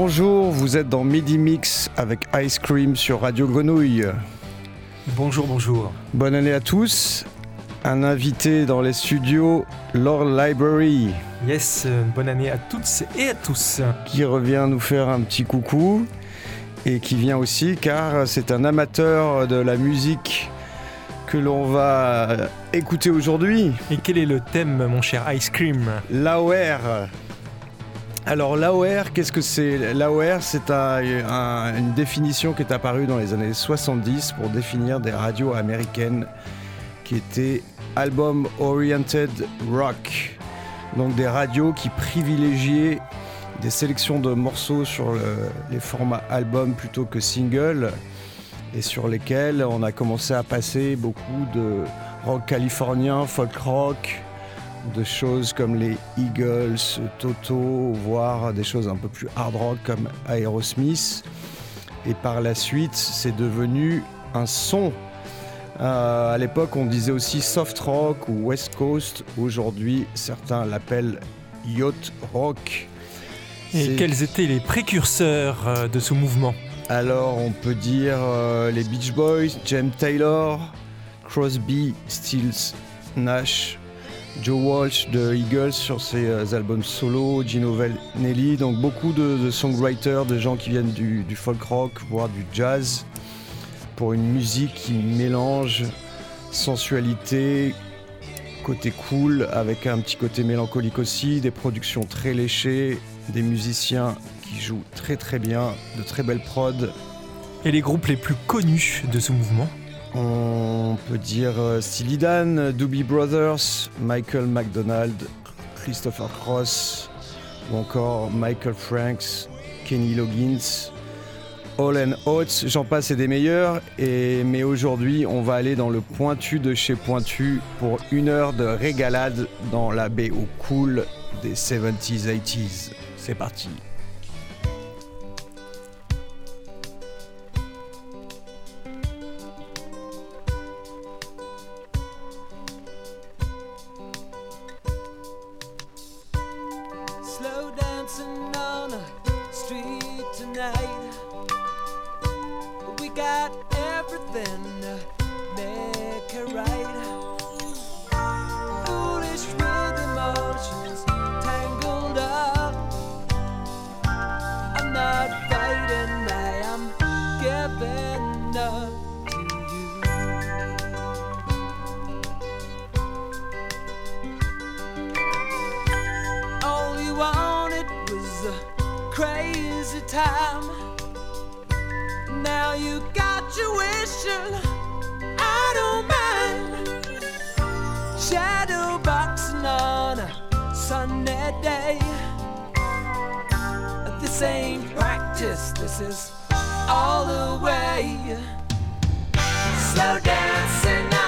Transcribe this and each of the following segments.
Bonjour, vous êtes dans Midi Mix avec Ice Cream sur Radio Grenouille. Bonjour, bonjour. Bonne année à tous. Un invité dans les studios, Lord Library. Yes, euh, bonne année à toutes et à tous. Qui revient nous faire un petit coucou et qui vient aussi car c'est un amateur de la musique que l'on va écouter aujourd'hui. Et quel est le thème, mon cher Ice Cream? L'AOR. Alors l'AOR, qu'est-ce que c'est? L'AOR, c'est une définition qui est apparue dans les années 70 pour définir des radios américaines qui étaient Album Oriented Rock. Donc des radios qui privilégiaient des sélections de morceaux sur les formats album plutôt que single et sur lesquels on a commencé à passer beaucoup de rock californien, folk rock, de choses comme les Eagles, Toto, voire des choses un peu plus hard rock comme Aerosmith. Et par la suite, c'est devenu un son. Euh, à l'époque, on disait aussi soft rock ou West Coast. Aujourd'hui, certains l'appellent yacht rock. Et quels étaient les précurseurs euh, de ce mouvement? Alors, on peut dire euh, les Beach Boys, James Taylor, Crosby, Stills, Nash, Joe Walsh de Eagles sur ses euh, albums solo, Gino Nelly, donc beaucoup de, songwriters, de gens qui viennent du, folk rock, voire du jazz, pour une musique qui mélange sensualité, côté cool, avec un petit côté mélancolique aussi, des productions très léchées, des musiciens qui jouent très très bien, de très belles prods. Et les groupes les plus connus de ce mouvement? On peut dire euh, Dan, Doobie Brothers, Michael McDonald, Christopher Cross, ou encore Michael Franks, Kenny Loggins, All and Oates, j'en passe et des meilleurs. Mais aujourd'hui, on va aller dans le pointu de chez Pointu pour une heure de régalade dans la baie au cool des 70s, 80s. C'est parti. bad day. This ain't practice, this is all the way. Slow dancing.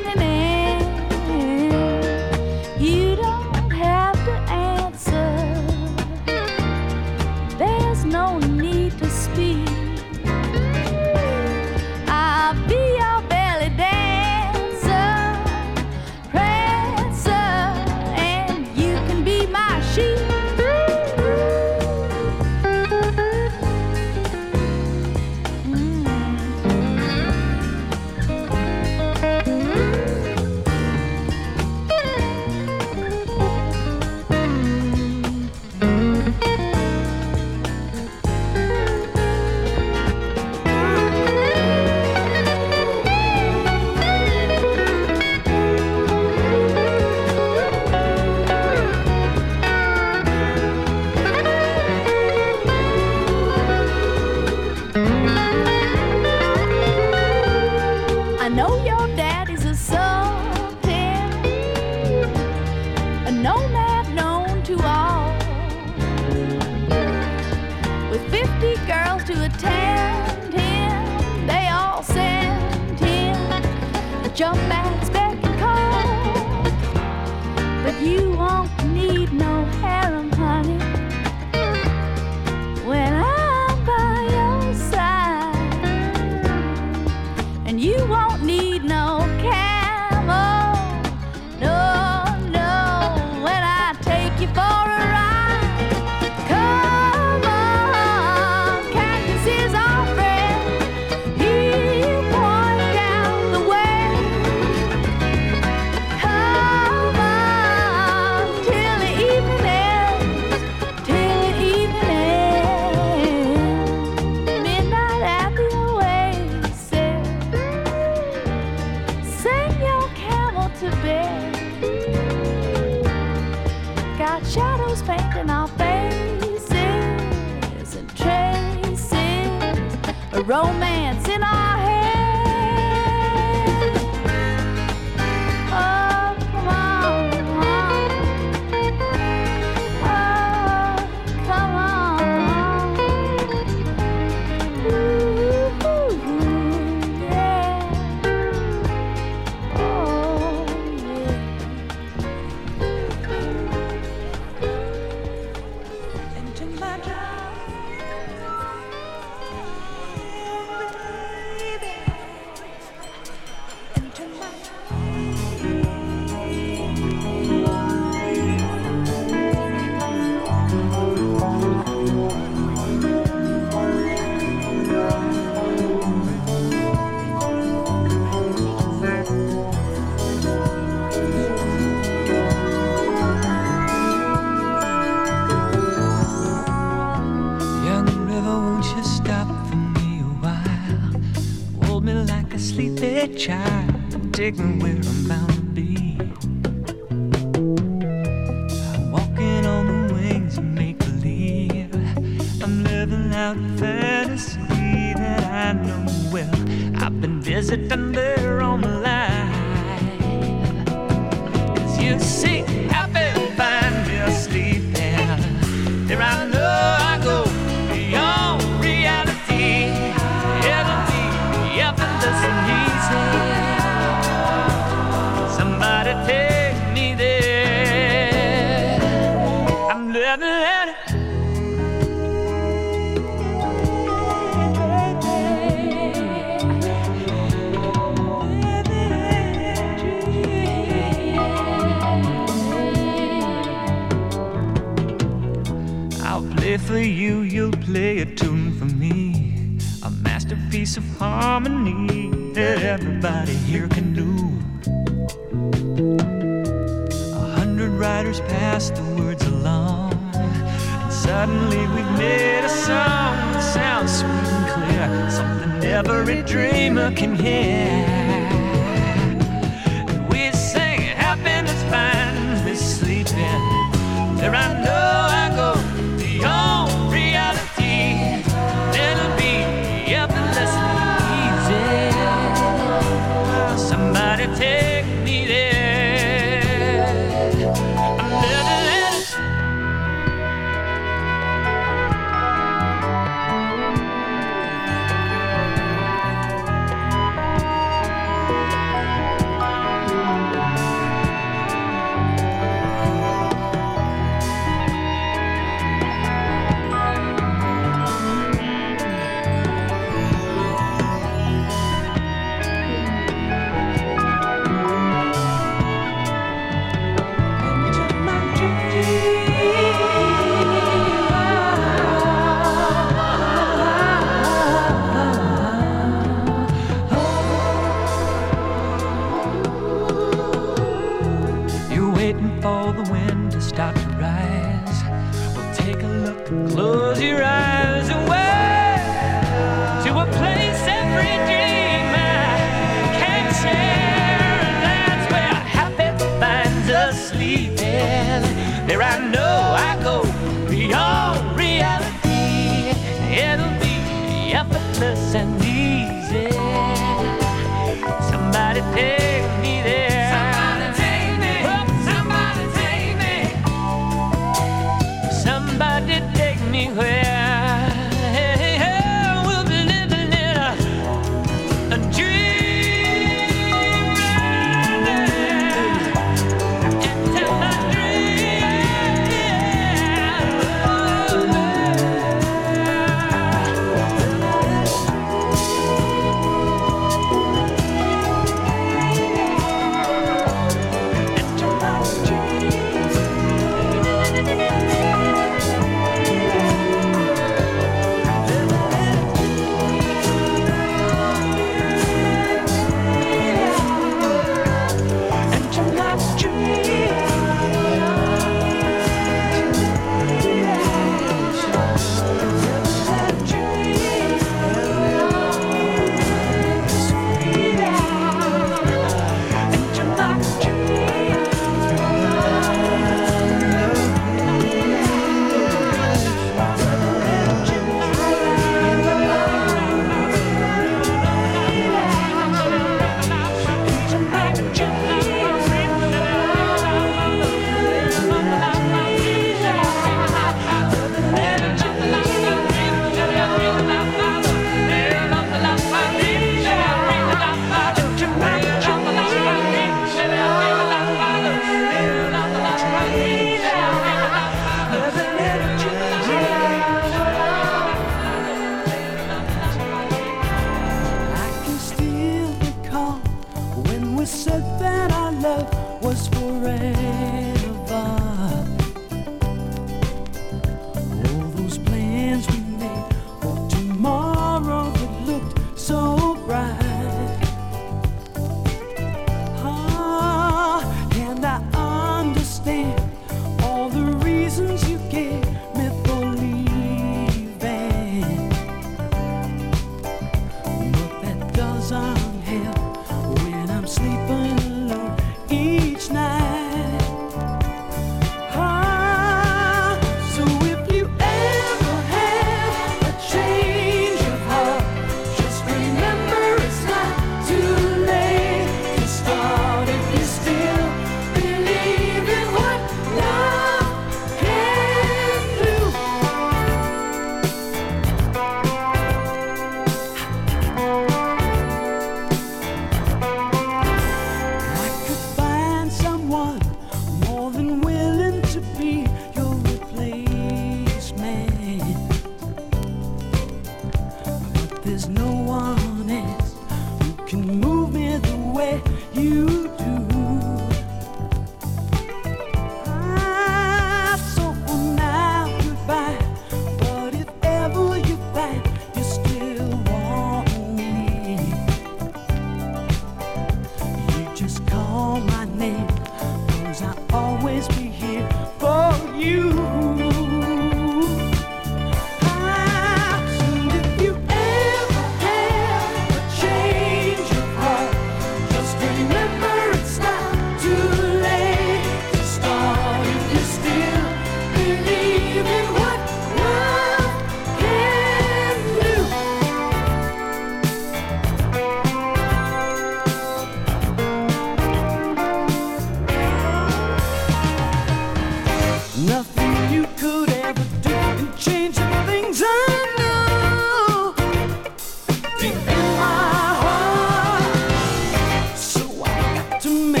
I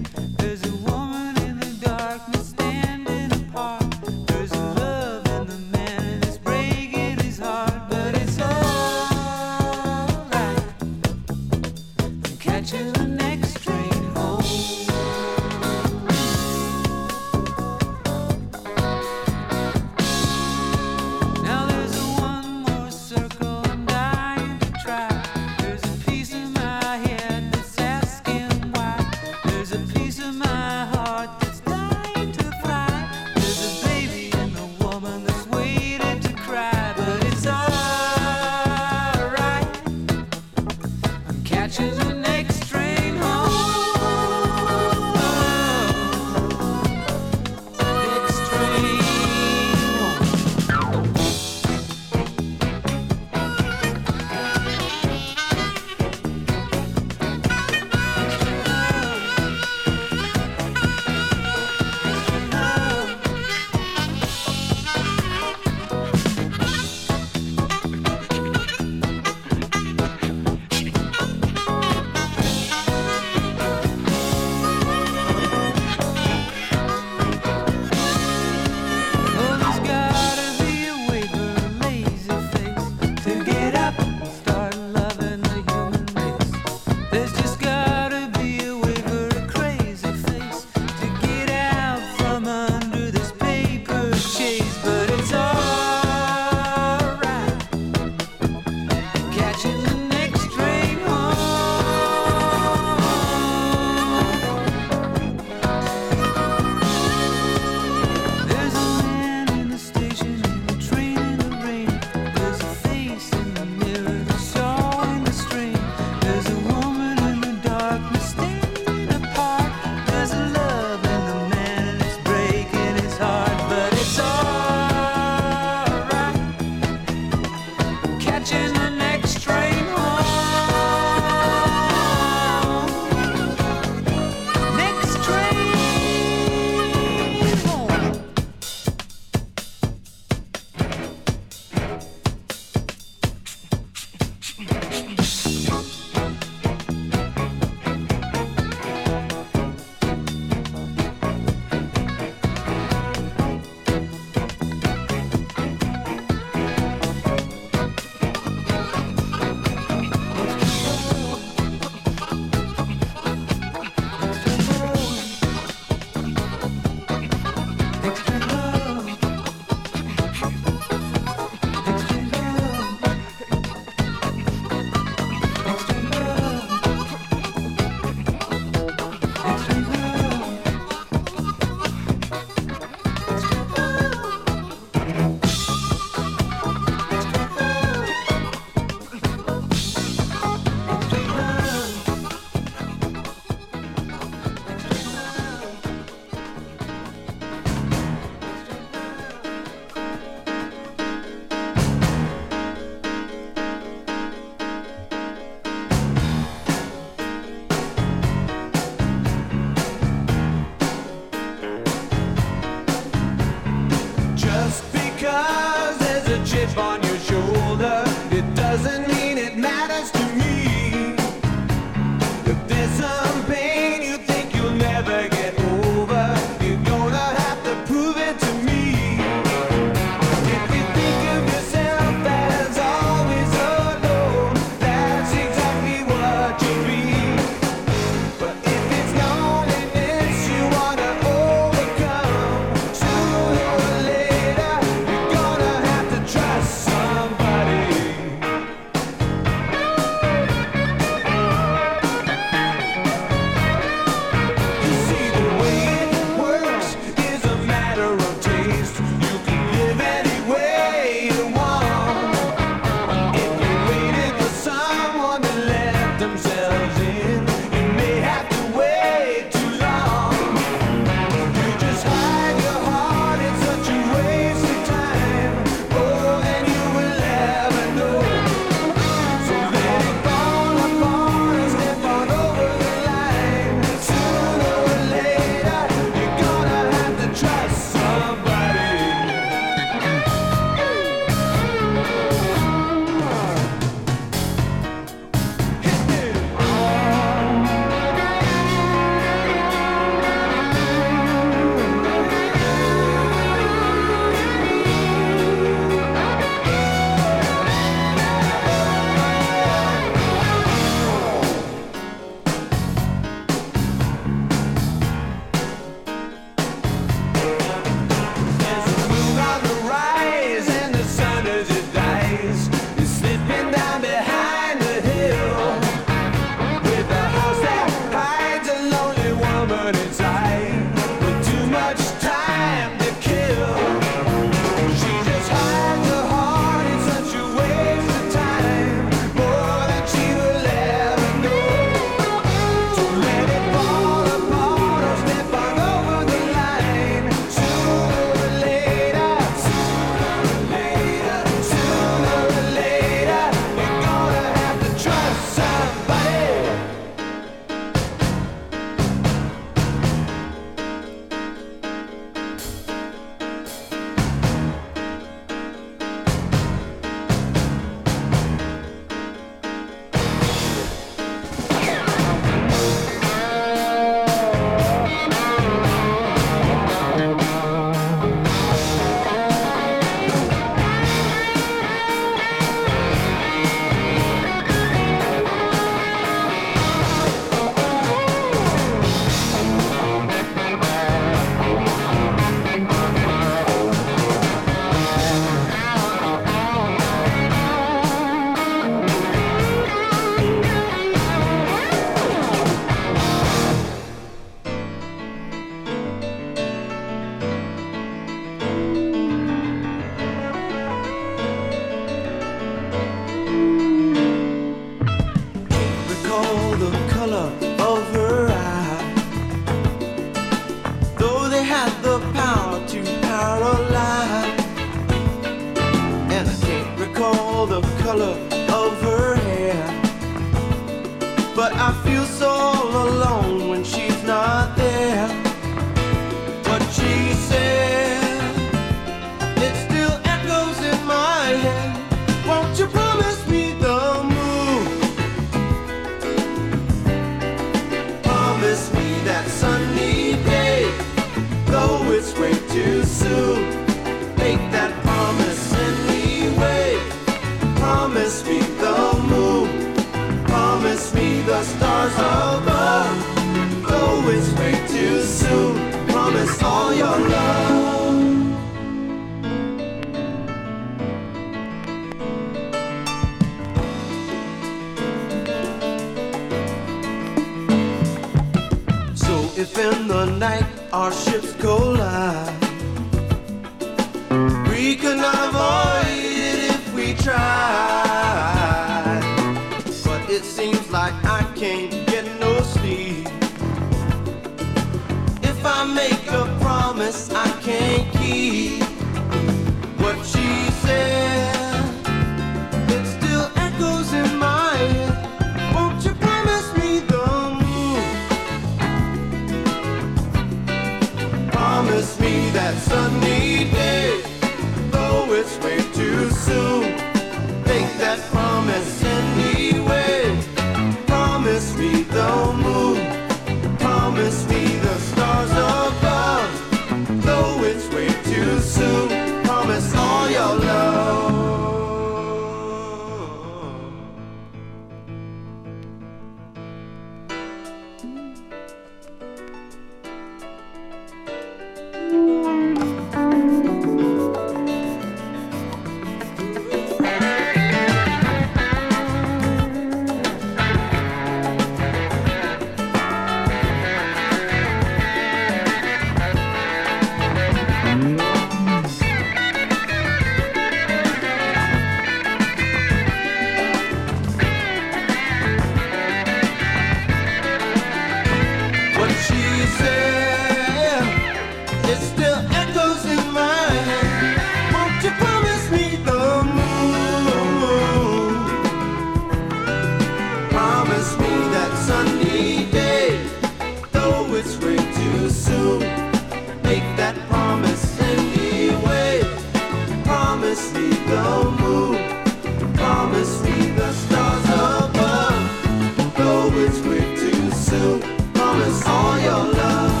it's way too soon, promise all your love.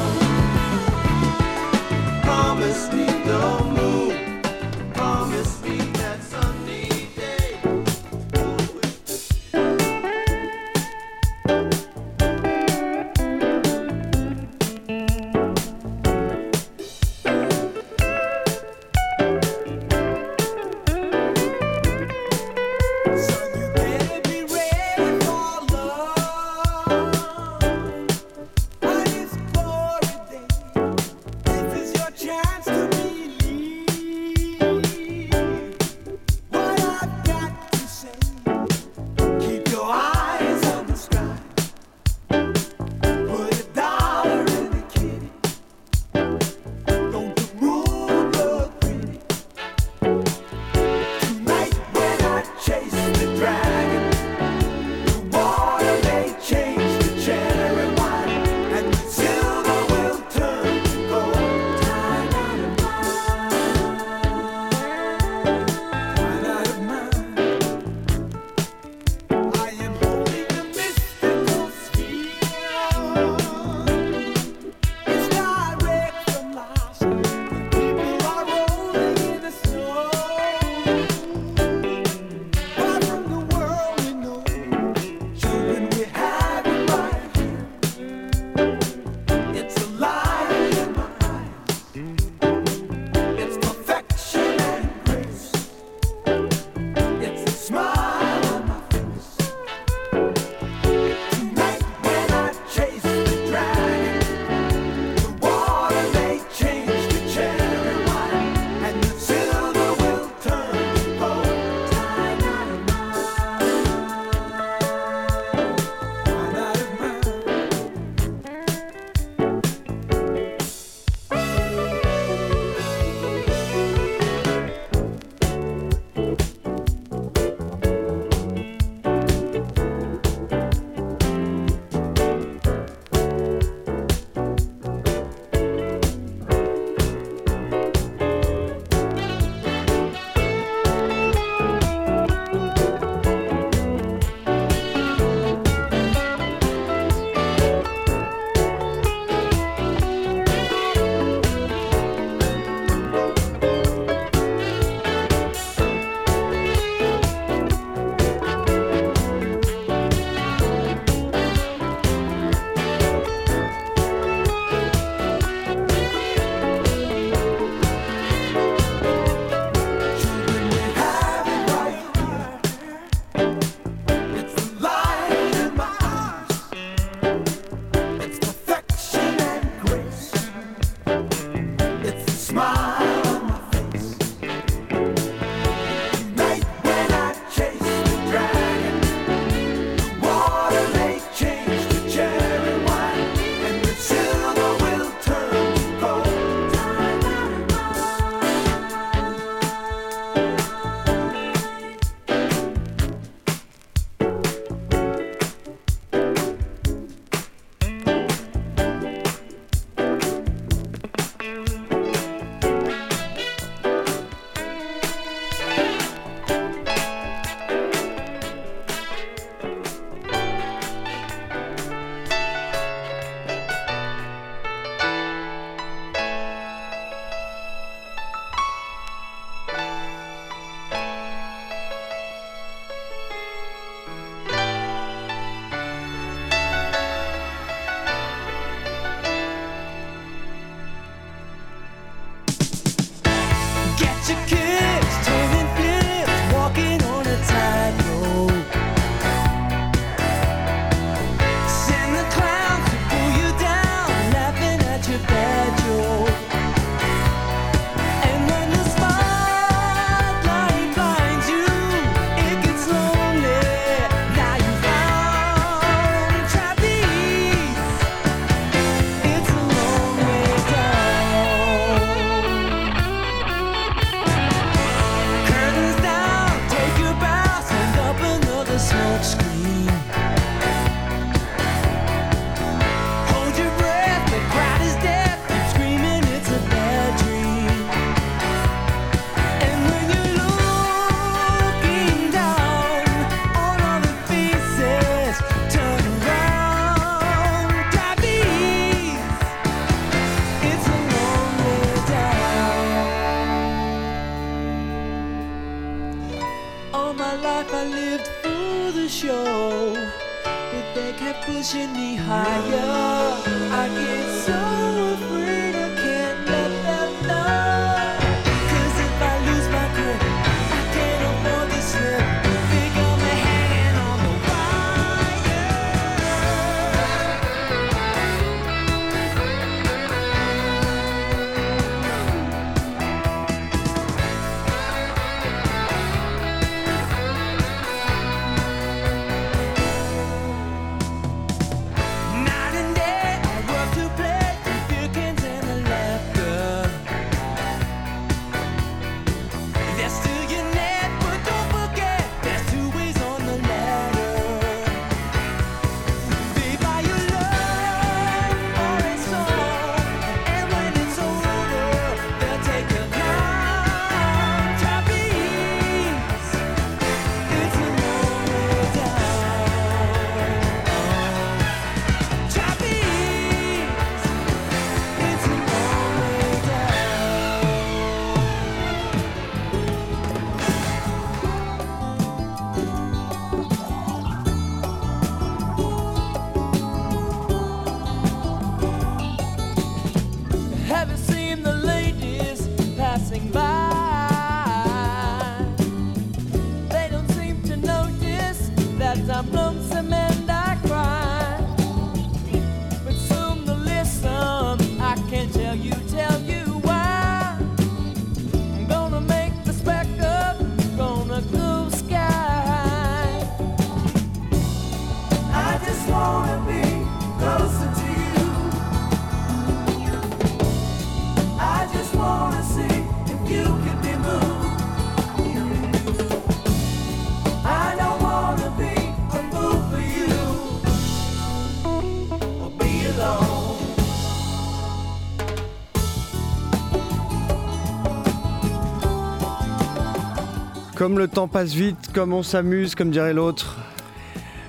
Comme le temps passe vite, comme on s'amuse, comme dirait l'autre,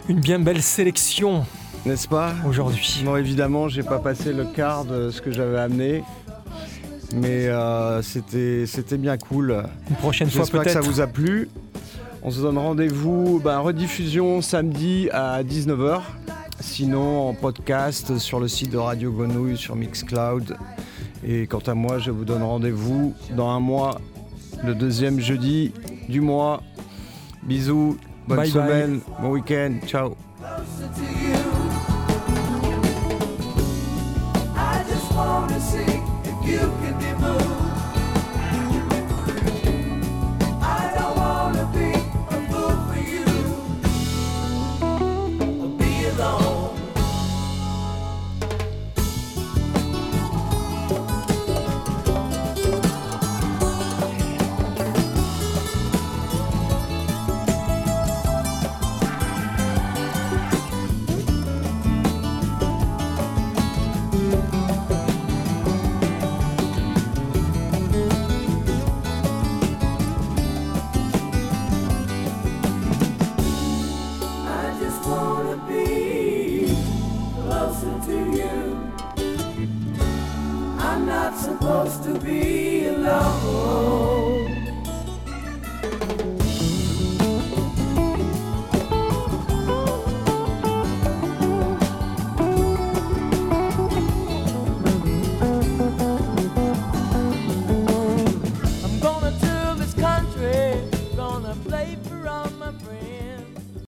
Une bien belle sélection n'est-ce pas? Aujourd'hui. Bon, évidemment, j'ai pas passé le quart de ce que j'avais amené, mais euh, c'était c'était bien cool. Une prochaine fois J'espère que ça peut-être. vous a plu. On se donne rendez-vous, ben, rediffusion samedi à 19h. Sinon, en podcast sur le site de Radio Grenouille, sur Mixcloud. Et quant à moi, je vous donne rendez-vous dans un mois, le deuxième jeudi du mois. Bisous, bonne Bye bye. semaine, bon week-end, ciao. closer to you. I just wanna see if you can be moved.